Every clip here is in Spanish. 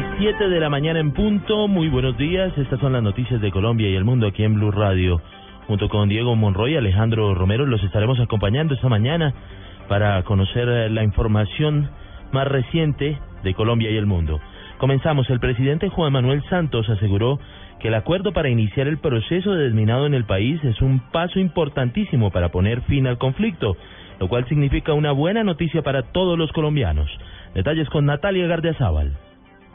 Las 7 de la mañana en punto. Muy buenos días. Estas son las noticias de Colombia y el mundo aquí en Blue Radio. Junto con Diego Monroy y Alejandro Romero los estaremos acompañando esta mañana para conocer eh, la información más reciente de Colombia y el mundo. Comenzamos. El presidente Juan Manuel Santos aseguró que el acuerdo para iniciar el proceso de desminado en el país es un paso importantísimo para poner fin al conflicto, lo cual significa una buena noticia para todos los colombianos. Detalles con Natalia Gardiazabal.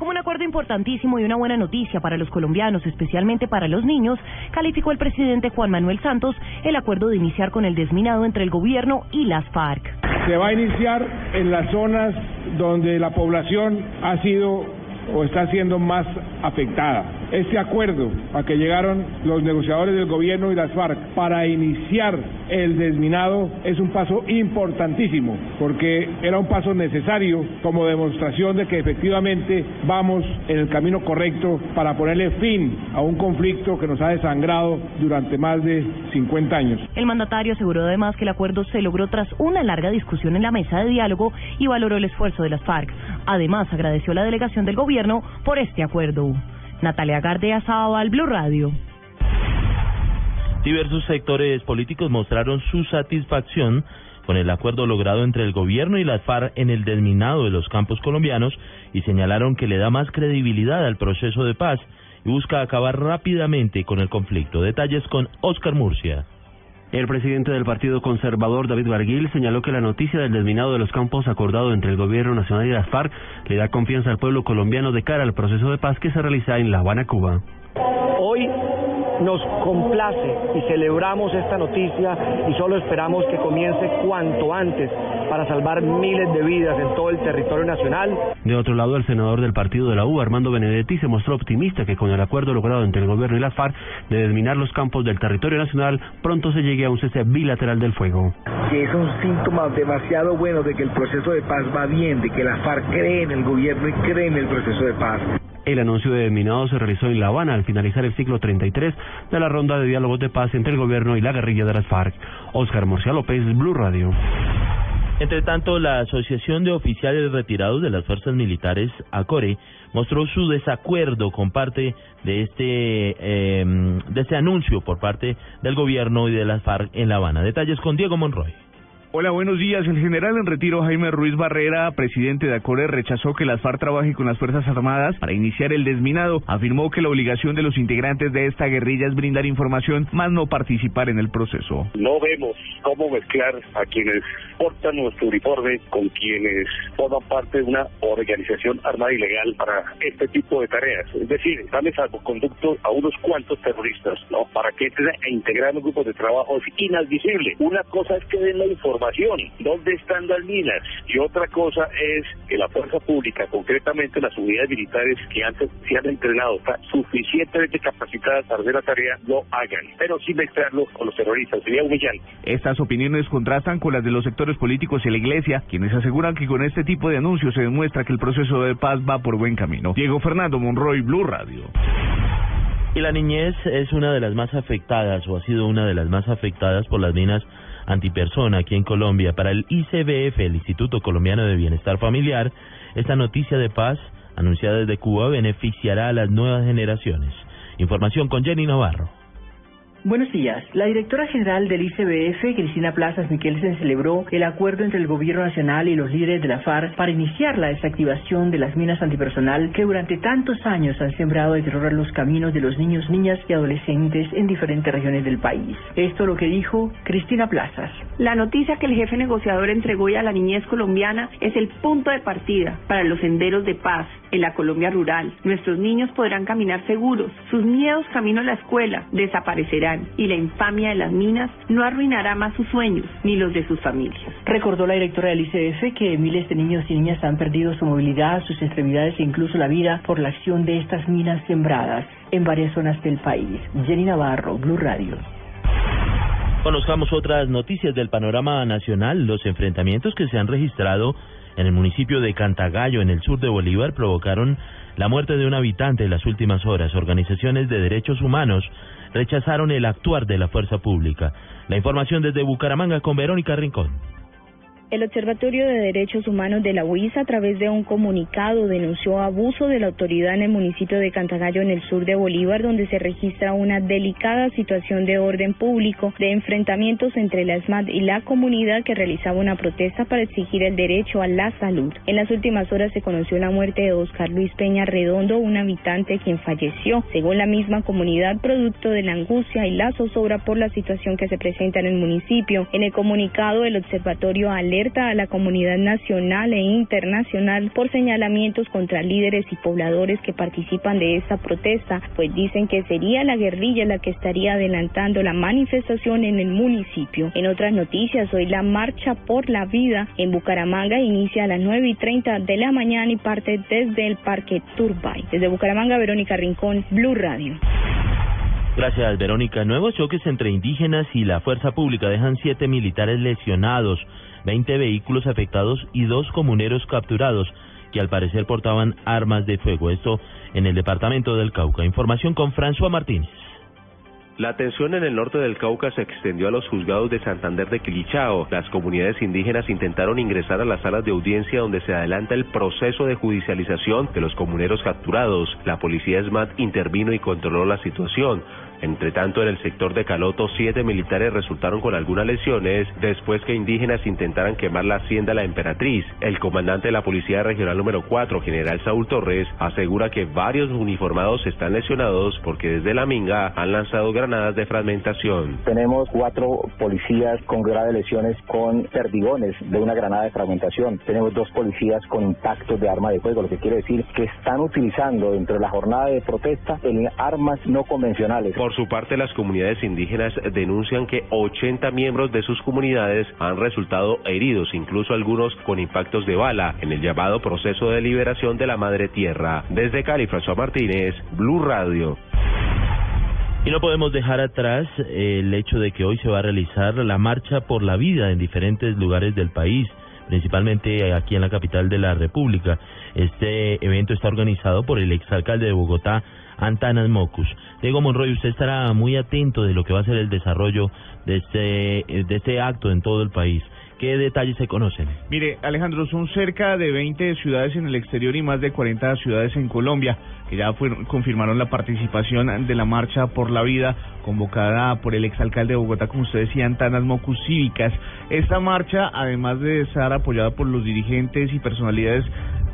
Como un acuerdo importantísimo y una buena noticia para los colombianos, especialmente para los niños, calificó el presidente Juan Manuel Santos el acuerdo de iniciar con el desminado entre el gobierno y las FARC. Se va a iniciar en las zonas donde la población ha sido o está siendo más afectada. Este acuerdo a que llegaron los negociadores del gobierno y las FARC para iniciar el desminado es un paso importantísimo porque era un paso necesario como demostración de que efectivamente vamos en el camino correcto para ponerle fin a un conflicto que nos ha desangrado durante más de 50 años. El mandatario aseguró además que el acuerdo se logró tras una larga discusión en la mesa de diálogo y valoró el esfuerzo de las FARC. Además, agradeció la delegación del gobierno por este acuerdo. Natalia Gardea al Blue Radio. Diversos sectores políticos mostraron su satisfacción con el acuerdo logrado entre el gobierno y las FARC en el desminado de los campos colombianos y señalaron que le da más credibilidad al proceso de paz y busca acabar rápidamente con el conflicto. Detalles con Oscar Murcia. El presidente del Partido Conservador, David Barguil, señaló que la noticia del desminado de los campos acordado entre el Gobierno Nacional y las FARC le da confianza al pueblo colombiano de cara al proceso de paz que se realiza en La Habana, Cuba. Hoy nos complace y celebramos esta noticia y solo esperamos que comience cuanto antes para salvar miles de vidas en todo el territorio nacional. De otro lado, el senador del partido de la U, Armando Benedetti, se mostró optimista que con el acuerdo logrado entre el gobierno y la FARC de desminar los campos del territorio nacional, pronto se llegue a un cese bilateral del fuego. Que es un síntoma demasiado bueno de que el proceso de paz va bien, de que la FARC cree en el gobierno y cree en el proceso de paz. El anuncio de desminado se realizó en La Habana al finalizar el ciclo 33 de la ronda de diálogos de paz entre el gobierno y la guerrilla de las FARC. Oscar Murcia López, Blue Radio. Entre tanto, la Asociación de Oficiales Retirados de las Fuerzas Militares, ACORE, mostró su desacuerdo con parte de este, eh, de este anuncio por parte del gobierno y de las FARC en La Habana. Detalles con Diego Monroy. Hola, buenos días. El general en retiro Jaime Ruiz Barrera, presidente de ACORE, rechazó que las FARC trabajen con las Fuerzas Armadas para iniciar el desminado. Afirmó que la obligación de los integrantes de esta guerrilla es brindar información, más no participar en el proceso. No vemos cómo mezclar a quienes portan nuestro uniforme con quienes forman parte de una organización armada ilegal para este tipo de tareas. Es decir, darle salvoconducto a unos cuantos terroristas, ¿no? Para que entren a integrar grupos de trabajo es inadmisible. Una cosa es que den la información dónde están las minas y otra cosa es que la fuerza pública, concretamente las unidades militares que antes se han entrenado, suficientemente capacitadas para hacer la tarea, lo hagan, pero sin mezclarlo con los terroristas, sería humillante. Estas opiniones contrastan con las de los sectores políticos y la Iglesia, quienes aseguran que con este tipo de anuncios se demuestra que el proceso de paz va por buen camino. Diego Fernando Monroy, Blue Radio. Y la niñez es una de las más afectadas o ha sido una de las más afectadas por las minas antipersona aquí en Colombia. Para el ICBF, el Instituto Colombiano de Bienestar Familiar, esta noticia de paz anunciada desde Cuba beneficiará a las nuevas generaciones. Información con Jenny Navarro. Buenos días. La directora general del ICBF, Cristina Plazas Miquelsen, celebró el acuerdo entre el Gobierno Nacional y los líderes de la FARC para iniciar la desactivación de las minas antipersonal que durante tantos años han sembrado de terror los caminos de los niños, niñas y adolescentes en diferentes regiones del país. Esto lo que dijo Cristina Plazas. La noticia que el jefe negociador entregó a la niñez colombiana es el punto de partida para los senderos de paz en la Colombia rural. Nuestros niños podrán caminar seguros, sus miedos camino a la escuela desaparecerán y la infamia de las minas no arruinará más sus sueños ni los de sus familias. Recordó la directora del ICF que miles de niños y niñas han perdido su movilidad, sus extremidades e incluso la vida por la acción de estas minas sembradas en varias zonas del país. Jenny Navarro, Blue Radio. Conozcamos otras noticias del panorama nacional. Los enfrentamientos que se han registrado en el municipio de Cantagallo, en el sur de Bolívar, provocaron la muerte de un habitante en las últimas horas. Organizaciones de derechos humanos rechazaron el actuar de la fuerza pública. La información desde Bucaramanga con Verónica Rincón. El Observatorio de Derechos Humanos de la UIS, a través de un comunicado, denunció abuso de la autoridad en el municipio de Cantagallo, en el sur de Bolívar, donde se registra una delicada situación de orden público, de enfrentamientos entre la ESMAD y la comunidad que realizaba una protesta para exigir el derecho a la salud. En las últimas horas se conoció la muerte de Oscar Luis Peña Redondo, un habitante quien falleció, según la misma comunidad, producto de la angustia y la zozobra por la situación que se presenta en el municipio. En el comunicado, el observatorio alerta a la comunidad nacional e internacional por señalamientos contra líderes y pobladores que participan de esta protesta, pues dicen que sería la guerrilla la que estaría adelantando la manifestación en el municipio. En otras noticias, hoy la Marcha por la Vida en Bucaramanga inicia a las 9 y 30 de la mañana y parte desde el Parque Turbay. Desde Bucaramanga, Verónica Rincón, Blue Radio. Gracias, Verónica. Nuevos choques entre indígenas y la fuerza pública dejan siete militares lesionados. 20 vehículos afectados y dos comuneros capturados que al parecer portaban armas de fuego. Esto en el departamento del Cauca. Información con François Martínez. La tensión en el norte del Cauca se extendió a los juzgados de Santander de Quilichao. Las comunidades indígenas intentaron ingresar a las salas de audiencia donde se adelanta el proceso de judicialización de los comuneros capturados. La policía SMAT intervino y controló la situación. Entre tanto, en el sector de Caloto, siete militares resultaron con algunas lesiones después que indígenas intentaran quemar la hacienda La Emperatriz. El comandante de la Policía Regional número 4, general Saúl Torres, asegura que varios uniformados están lesionados porque desde la Minga han lanzado granadas de fragmentación. Tenemos cuatro policías con graves lesiones con perdigones de una granada de fragmentación. Tenemos dos policías con impactos de arma de fuego, lo que quiere decir que están utilizando dentro de la jornada de protesta armas no convencionales. Por su parte, las comunidades indígenas denuncian que 80 miembros de sus comunidades han resultado heridos, incluso algunos con impactos de bala, en el llamado proceso de liberación de la Madre Tierra. Desde Cali, François Martínez, Blue Radio. Y no podemos dejar atrás el hecho de que hoy se va a realizar la marcha por la vida en diferentes lugares del país, principalmente aquí en la capital de la República. Este evento está organizado por el exalcalde de Bogotá, Antanas Mocus. Diego Monroy, usted estará muy atento de lo que va a ser el desarrollo de este, de este acto en todo el país. ¿Qué detalles se conocen? Mire, Alejandro, son cerca de 20 ciudades en el exterior y más de 40 ciudades en Colombia que ya confirmaron la participación de la Marcha por la Vida convocada por el exalcalde de Bogotá, como usted decía, Antanas Mocus Cívicas. Esta marcha, además de estar apoyada por los dirigentes y personalidades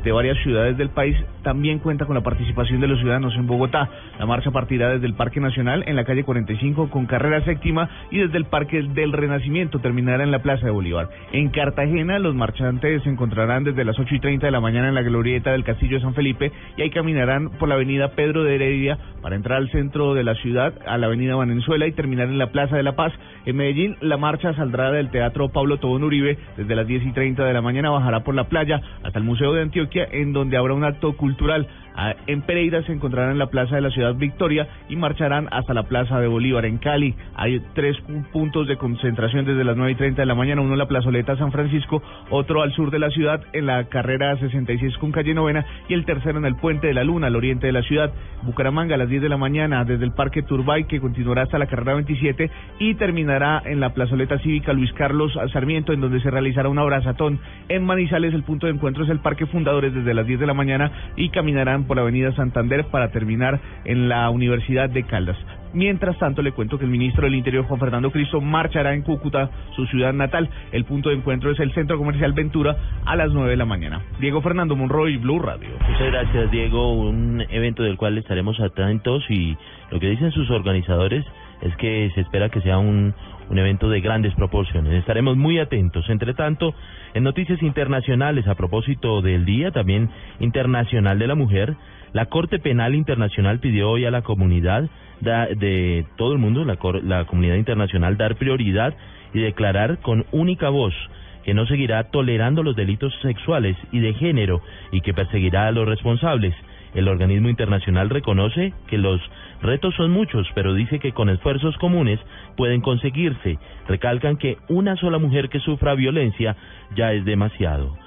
de varias ciudades del país, también cuenta con la participación de los ciudadanos en Bogotá. La marcha partirá desde el Parque Nacional en la calle 45 con carrera séptima y desde el Parque del Renacimiento terminará en la Plaza de Bolívar. En Cartagena los marchantes se encontrarán desde las 8 y 30 de la mañana en la glorieta del Castillo de San Felipe y ahí caminarán por la avenida Pedro de Heredia para entrar al centro de la ciudad, a la avenida Valenzuela y terminar en la Plaza de la Paz. En Medellín la marcha saldrá del Teatro Pablo Tobón Uribe desde las 10 y 30 de la mañana, bajará por la playa hasta el Museo de Antioquia en donde habrá un acto cultural. Ah, en Pereira se encontrarán en la plaza de la ciudad Victoria y marcharán hasta la plaza de Bolívar. En Cali hay tres puntos de concentración desde las 9 y 30 de la mañana, uno en la plazoleta San Francisco, otro al sur de la ciudad en la carrera 66 con calle Novena y el tercero en el Puente de la Luna, al oriente de la ciudad. Bucaramanga a las 10 de la mañana desde el Parque Turbay que continuará hasta la carrera 27 y terminará en la plazoleta cívica Luis Carlos Sarmiento en donde se realizará un abrazatón. En Manizales el punto de encuentro es el Parque Fundadores desde las 10 de la mañana y caminarán por la Avenida Santander para terminar en la Universidad de Caldas. Mientras tanto, le cuento que el ministro del Interior, Juan Fernando Cristo, marchará en Cúcuta, su ciudad natal. El punto de encuentro es el Centro Comercial Ventura a las 9 de la mañana. Diego Fernando Monroy, Blue Radio. Muchas gracias, Diego. Un evento del cual estaremos atentos y lo que dicen sus organizadores es que se espera que sea un, un evento de grandes proporciones. Estaremos muy atentos. Entre tanto, en noticias internacionales, a propósito del Día también Internacional de la Mujer, la Corte Penal Internacional pidió hoy a la comunidad de todo el mundo, la, la comunidad internacional, dar prioridad y declarar con única voz que no seguirá tolerando los delitos sexuales y de género y que perseguirá a los responsables. El organismo internacional reconoce que los retos son muchos, pero dice que con esfuerzos comunes pueden conseguirse. Recalcan que una sola mujer que sufra violencia ya es demasiado.